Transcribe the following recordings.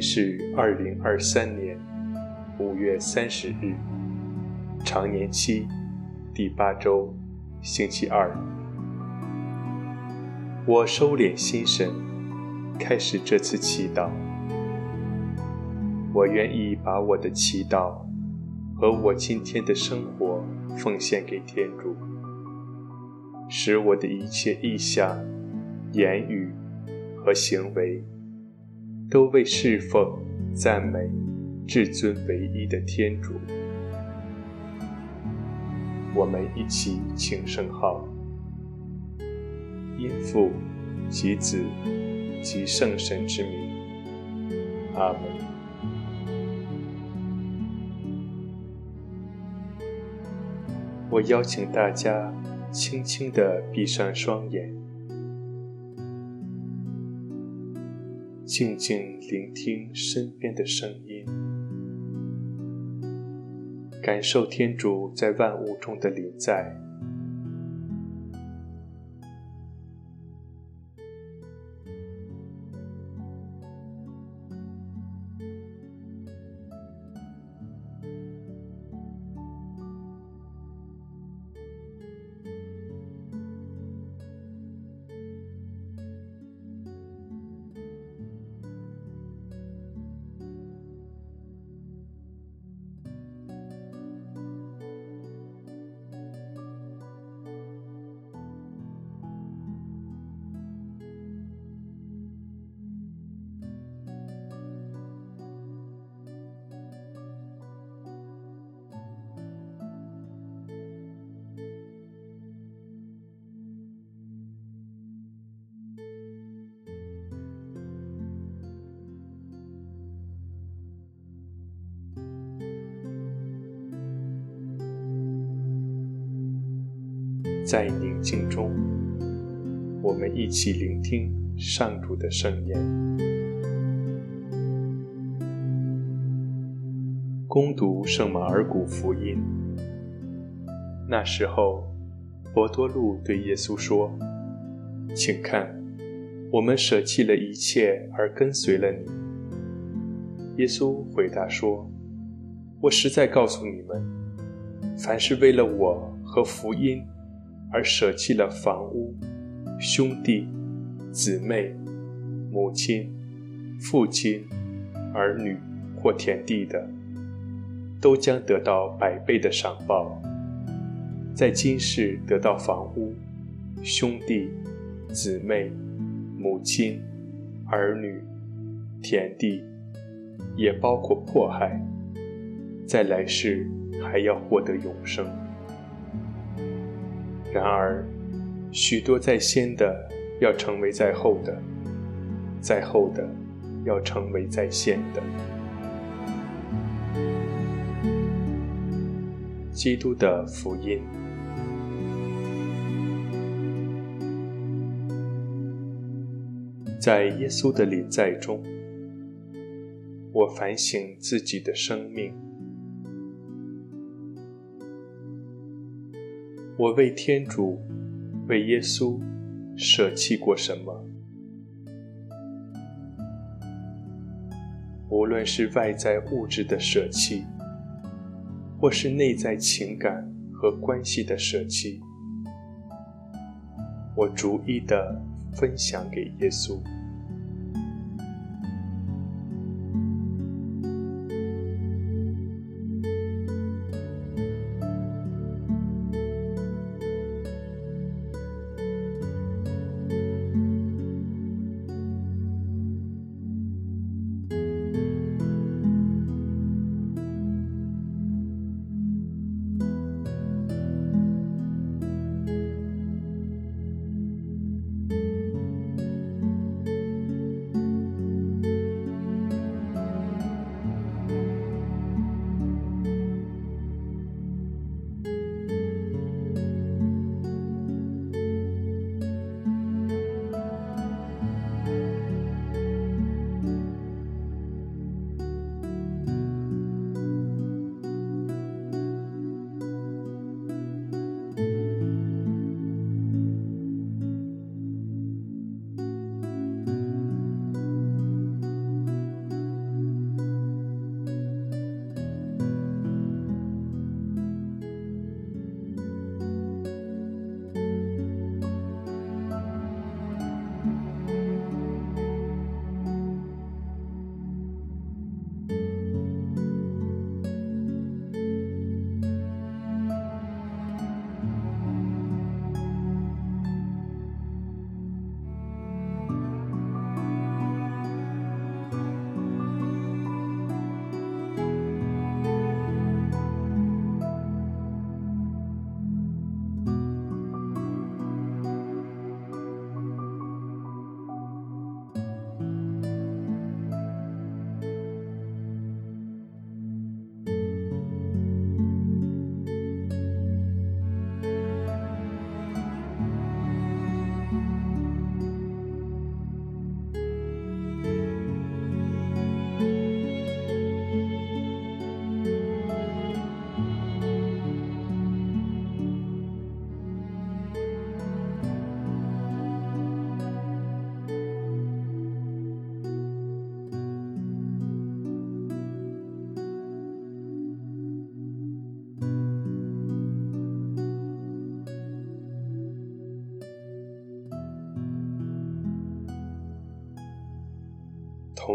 是二零二三年五月三十日，常年期第八周，星期二。我收敛心神，开始这次祈祷。我愿意把我的祈祷和我今天的生活奉献给天主，使我的一切意向、言语和行为。都为侍奉、赞美至尊唯一的天主。我们一起请圣号，因父及子及圣神之名，阿门。我邀请大家轻轻地闭上双眼。静静聆听身边的声音，感受天主在万物中的临在。在宁静中，我们一起聆听上主的圣言。恭读圣马尔谷福音。那时候，伯多禄对耶稣说：“请看，我们舍弃了一切而跟随了你。”耶稣回答说：“我实在告诉你们，凡是为了我和福音。”而舍弃了房屋、兄弟、姊妹、母亲、父亲、儿女或田地的，都将得到百倍的赏报。在今世得到房屋、兄弟、姊妹、母亲、儿女、田地，也包括迫害，在来世还要获得永生。然而，许多在先的要成为在后的，在后的要成为在先的。基督的福音。在耶稣的临在中，我反省自己的生命。我为天主、为耶稣舍弃过什么？无论是外在物质的舍弃，或是内在情感和关系的舍弃，我逐一的分享给耶稣。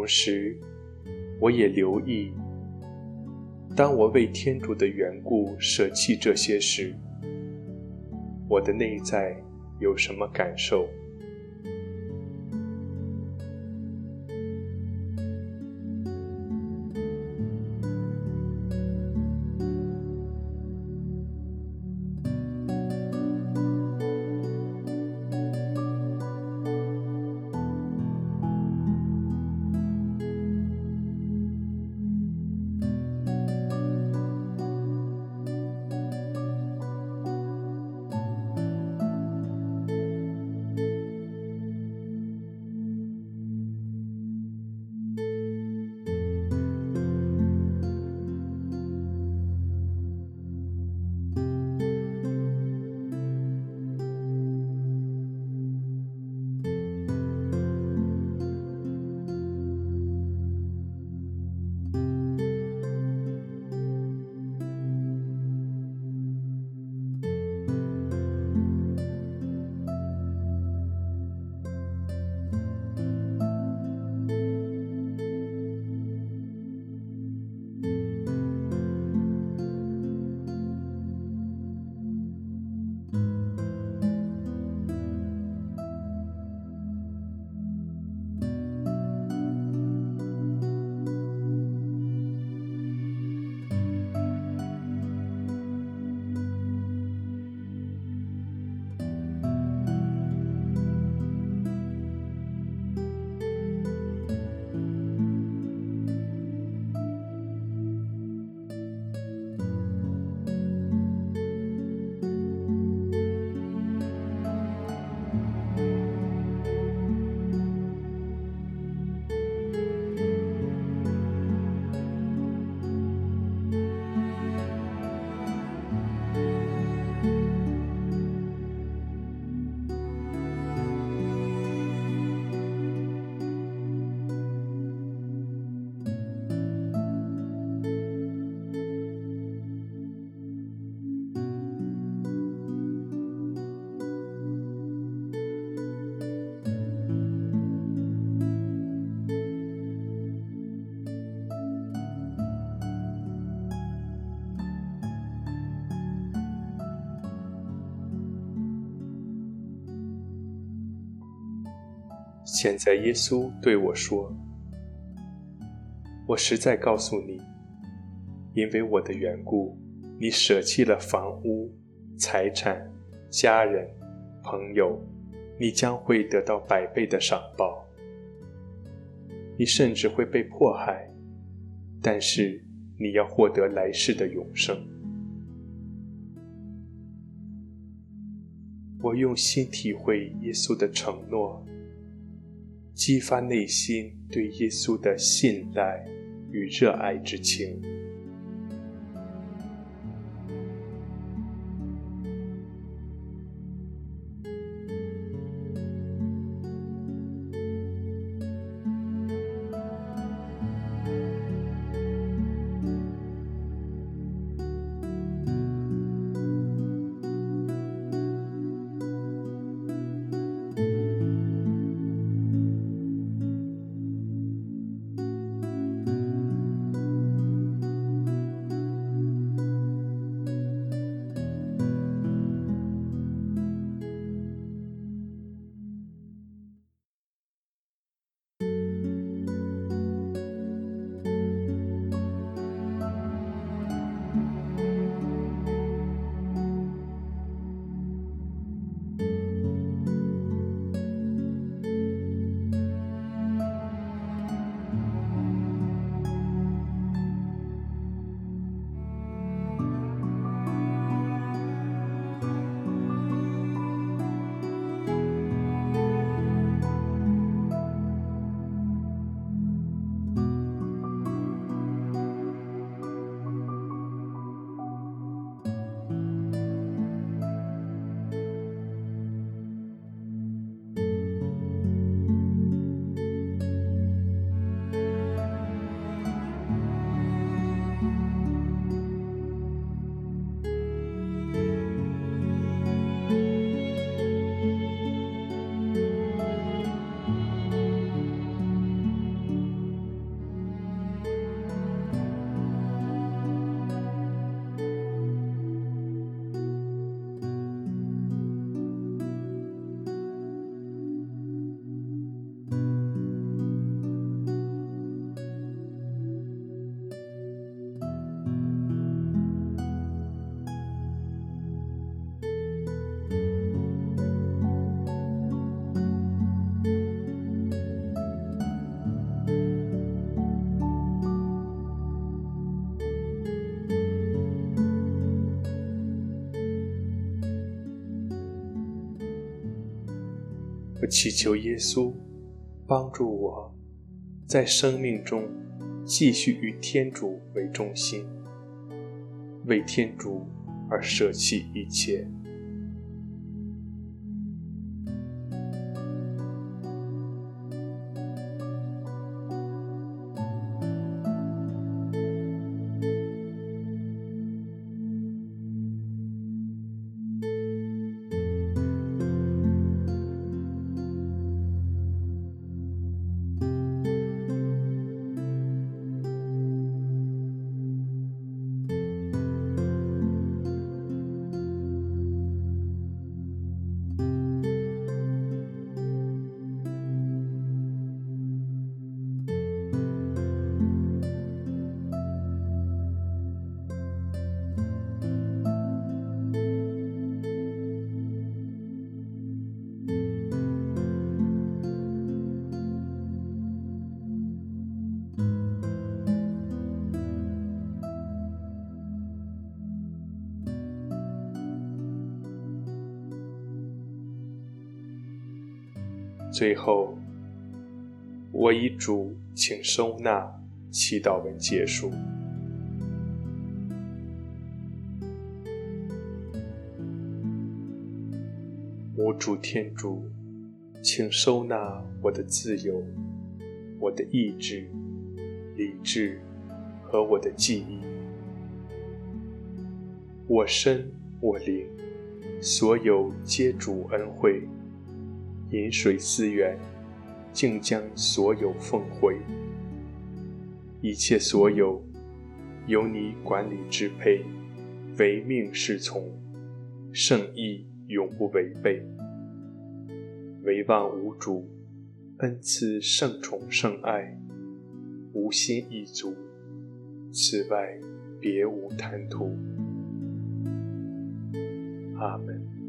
同时，我也留意，当我为天主的缘故舍弃这些时，我的内在有什么感受？现在耶稣对我说：“我实在告诉你，因为我的缘故，你舍弃了房屋、财产、家人、朋友，你将会得到百倍的赏报。你甚至会被迫害，但是你要获得来世的永生。”我用心体会耶稣的承诺。激发内心对耶稣的信赖与热爱之情。祈求耶稣帮助我，在生命中继续与天主为中心，为天主而舍弃一切。最后，我以主请收纳祈祷文结束。我主天主，请收纳我的自由、我的意志、理智和我的记忆，我身我灵，所有皆主恩惠。饮水思源，竟将所有奉回，一切所有由你管理支配，唯命是从，圣意永不违背。唯望无主恩赐圣宠圣爱，吾心已足，此外别无贪图。阿门。